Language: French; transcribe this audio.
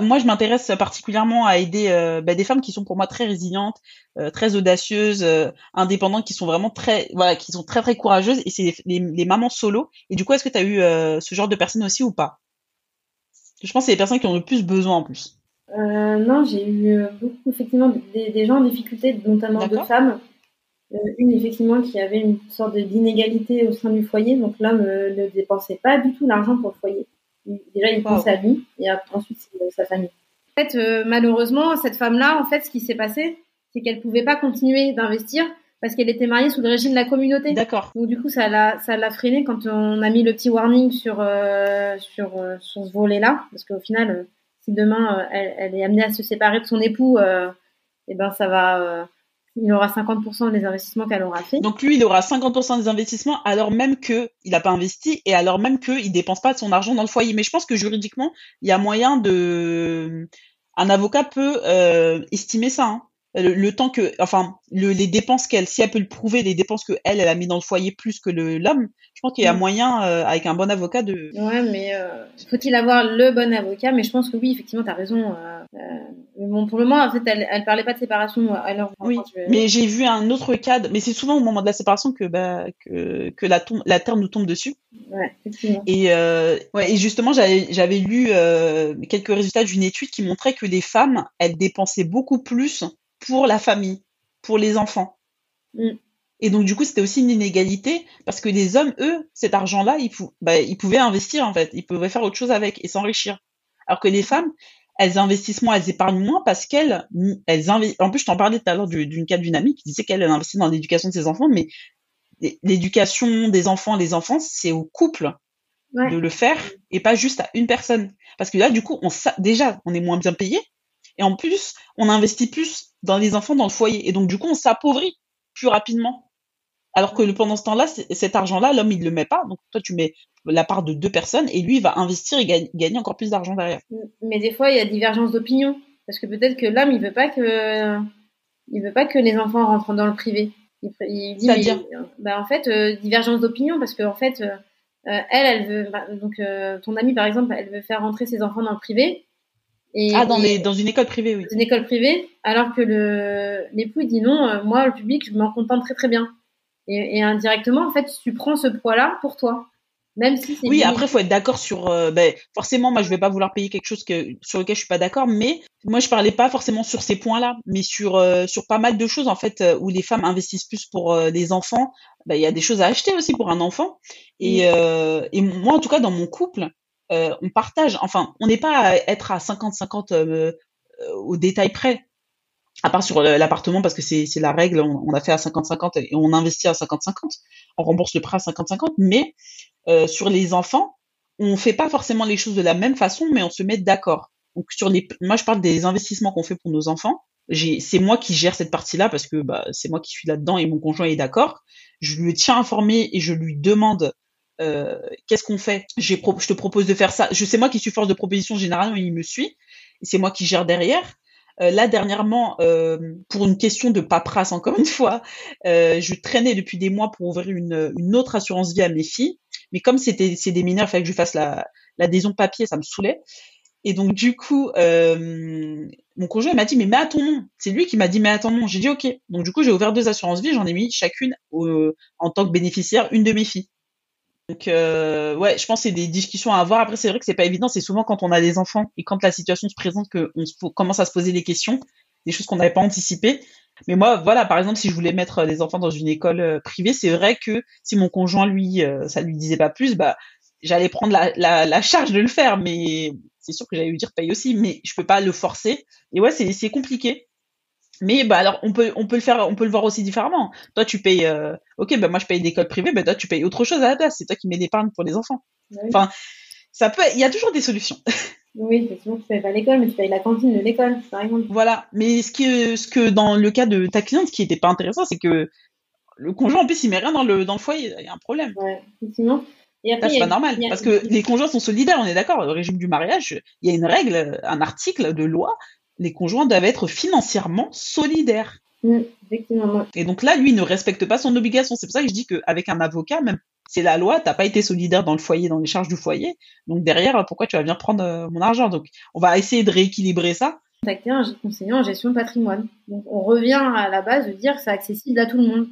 Moi, je m'intéresse particulièrement à aider euh, bah, des femmes qui sont pour moi très résilientes, euh, très audacieuses, euh, indépendantes, qui sont vraiment très, voilà, qui sont très très courageuses. Et c'est les, les, mamans solo. Et du coup, est-ce que tu as eu ce genre de personnes aussi ou pas? Je pense que c'est les personnes qui ont le plus besoin en plus. non, j'ai eu beaucoup effectivement des, des, gens en difficulté, notamment deux femmes. une effectivement qui avait une sorte d'inégalité au sein du foyer, donc l'homme ne dépensait pas du tout l'argent pour le foyer déjà il pense à lui et ensuite sa famille. En fait, euh, malheureusement, cette femme-là, en fait, ce qui s'est passé, c'est qu'elle pouvait pas continuer d'investir parce qu'elle était mariée sous le régime de la communauté. D'accord. Donc du coup, ça l'a, ça l'a freiné quand on a mis le petit warning sur euh, sur euh, sur ce volet-là, parce qu'au final, si demain elle, elle, est amenée à se séparer de son époux, et eh ben ça va il aura 50% des investissements qu'elle aura fait. Donc lui, il aura 50% des investissements alors même que il n'a pas investi et alors même qu'il dépense pas de son argent dans le foyer. Mais je pense que juridiquement, il y a moyen de, un avocat peut euh, estimer ça. Hein. Le, temps que, enfin, les dépenses qu'elle, si elle peut le prouver, les dépenses que elle, elle a mis dans le foyer plus que l'homme, je pense qu'il y a mm. moyen, euh, avec un bon avocat, de. Ouais, mais euh, faut-il avoir le bon avocat? Mais je pense que oui, effectivement, tu as raison. Euh, bon, pour le moment, en fait, elle, elle parlait pas de séparation. Alors, oui, mais j'ai vu un autre cadre. Mais c'est souvent au moment de la séparation que bah, que, que la, tombe, la terre nous tombe dessus. Ouais, effectivement. Et, ouais, et justement, j'avais lu quelques résultats d'une étude qui montrait que les femmes, elles dépensaient beaucoup plus pour la famille, pour les enfants. Mm. Et donc, du coup, c'était aussi une inégalité parce que les hommes, eux, cet argent-là, ils, bah, ils pouvaient investir, en fait. Ils pouvaient faire autre chose avec et s'enrichir. Alors que les femmes, elles investissent moins, elles épargnent moins parce qu'elles, elles En plus, je t'en parlais tout à l'heure d'une cas d'une amie qui disait qu'elle investit dans l'éducation de ses enfants, mais l'éducation des enfants, des enfants, c'est au couple de le faire et pas juste à une personne. Parce que là, du coup, on déjà, on est moins bien payé et en plus, on investit plus dans les enfants dans le foyer. Et donc, du coup, on s'appauvrit plus rapidement. Alors que pendant ce temps-là, cet argent-là, l'homme, il le met pas. Donc, toi, tu mets la part de deux personnes et lui, il va investir et gagner encore plus d'argent derrière. Mais des fois, il y a divergence d'opinion. Parce que peut-être que l'homme, il veut pas que, il veut pas que les enfants rentrent dans le privé. Il, dit, mais, bah, en fait, euh, divergence d'opinion parce que, en fait, euh, elle, elle veut, bah, donc, euh, ton amie, par exemple, elle veut faire rentrer ses enfants dans le privé ah, dans, les, dans une école privée, oui. une école privée, alors que le l'époux dit non, euh, moi, le public, je m'en contente très très bien. Et, et, indirectement, en fait, tu prends ce poids-là pour toi. Même si c'est. Oui, après, faut être d'accord sur. Euh, ben, forcément, moi, je vais pas vouloir payer quelque chose que, sur lequel je suis pas d'accord, mais moi, je parlais pas forcément sur ces points-là, mais sur, euh, sur pas mal de choses, en fait, où les femmes investissent plus pour les enfants. Ben, il y a des choses à acheter aussi pour un enfant. Et, et moi, en tout cas, dans mon couple, euh, on partage. Enfin, on n'est pas à être à 50-50 euh, euh, au détail près. À part sur l'appartement, parce que c'est la règle, on, a fait à 50-50 et on investit à 50-50. On rembourse le prêt à 50-50. Mais sur les enfants, on fait pas forcément les choses de la même façon, mais on se met d'accord. Donc sur les, moi je parle des investissements qu'on fait pour nos enfants. C'est moi qui gère cette partie-là parce que bah, c'est moi qui suis là-dedans et mon conjoint est d'accord. Je lui tiens informé et je lui demande euh, qu'est-ce qu'on fait? Je te propose de faire ça. Je sais moi qui suis force de proposition généralement, il me suit. C'est moi qui gère derrière. Euh, là dernièrement, euh, pour une question de paperasse encore une fois, euh, je traînais depuis des mois pour ouvrir une, autre assurance vie à mes filles. Mais comme c'était c'est des mineurs, il fallait que je fasse la l'adhésion papier, ça me saoulait. Et donc du coup, mon conjoint m'a dit mais mets à ton nom. C'est lui qui m'a dit mais à ton nom. J'ai dit ok. Donc du coup j'ai ouvert deux assurances vie, j'en ai mis chacune en tant que bénéficiaire une de mes filles. Donc euh, ouais, je pense que c'est des discussions à avoir. Après, c'est vrai que c'est pas évident. C'est souvent quand on a des enfants et quand la situation se présente qu'on commence à se poser des questions, des choses qu'on n'avait pas anticipées. Mais moi, voilà, par exemple, si je voulais mettre des enfants dans une école euh, privée, c'est vrai que si mon conjoint lui, euh, ça lui disait pas plus, bah j'allais prendre la, la, charge de le faire. Mais c'est sûr que j'allais lui dire paye aussi, mais je peux pas le forcer. Et ouais, c'est c'est Mais bah alors on peut on peut le faire on peut le voir aussi différemment. Toi tu payes euh, OK bah moi je paye l'école privée bah toi tu payes autre chose à la place, c'est toi qui mets l'épargne pour les enfants. Enfin ça peut il y a toujours des solutions. Oui, effectivement, tu payes pas l'école, mais tu payes la cantine de l'école, par exemple. Voilà, mais ce que ce que dans le cas de ta cliente, ce qui était pas intéressant, c'est que le conjoint en plus il met rien dans le dans le foyer, il y a un problème. Ouais, effectivement. Et après, c'est pas normal, parce que les conjoints sont solidaires, on est d'accord. Le régime du mariage, il y a une règle, un article de loi les conjoints doivent être financièrement solidaires. Mm, effectivement. Et donc là, lui, il ne respecte pas son obligation. C'est pour ça que je dis qu'avec un avocat, même c'est la loi, t'as pas été solidaire dans le foyer, dans les charges du foyer. Donc derrière, pourquoi tu vas venir prendre euh, mon argent? Donc on va essayer de rééquilibrer ça. Contacter un conseiller en gestion de patrimoine. Donc on revient à la base de dire que c'est accessible à tout le monde.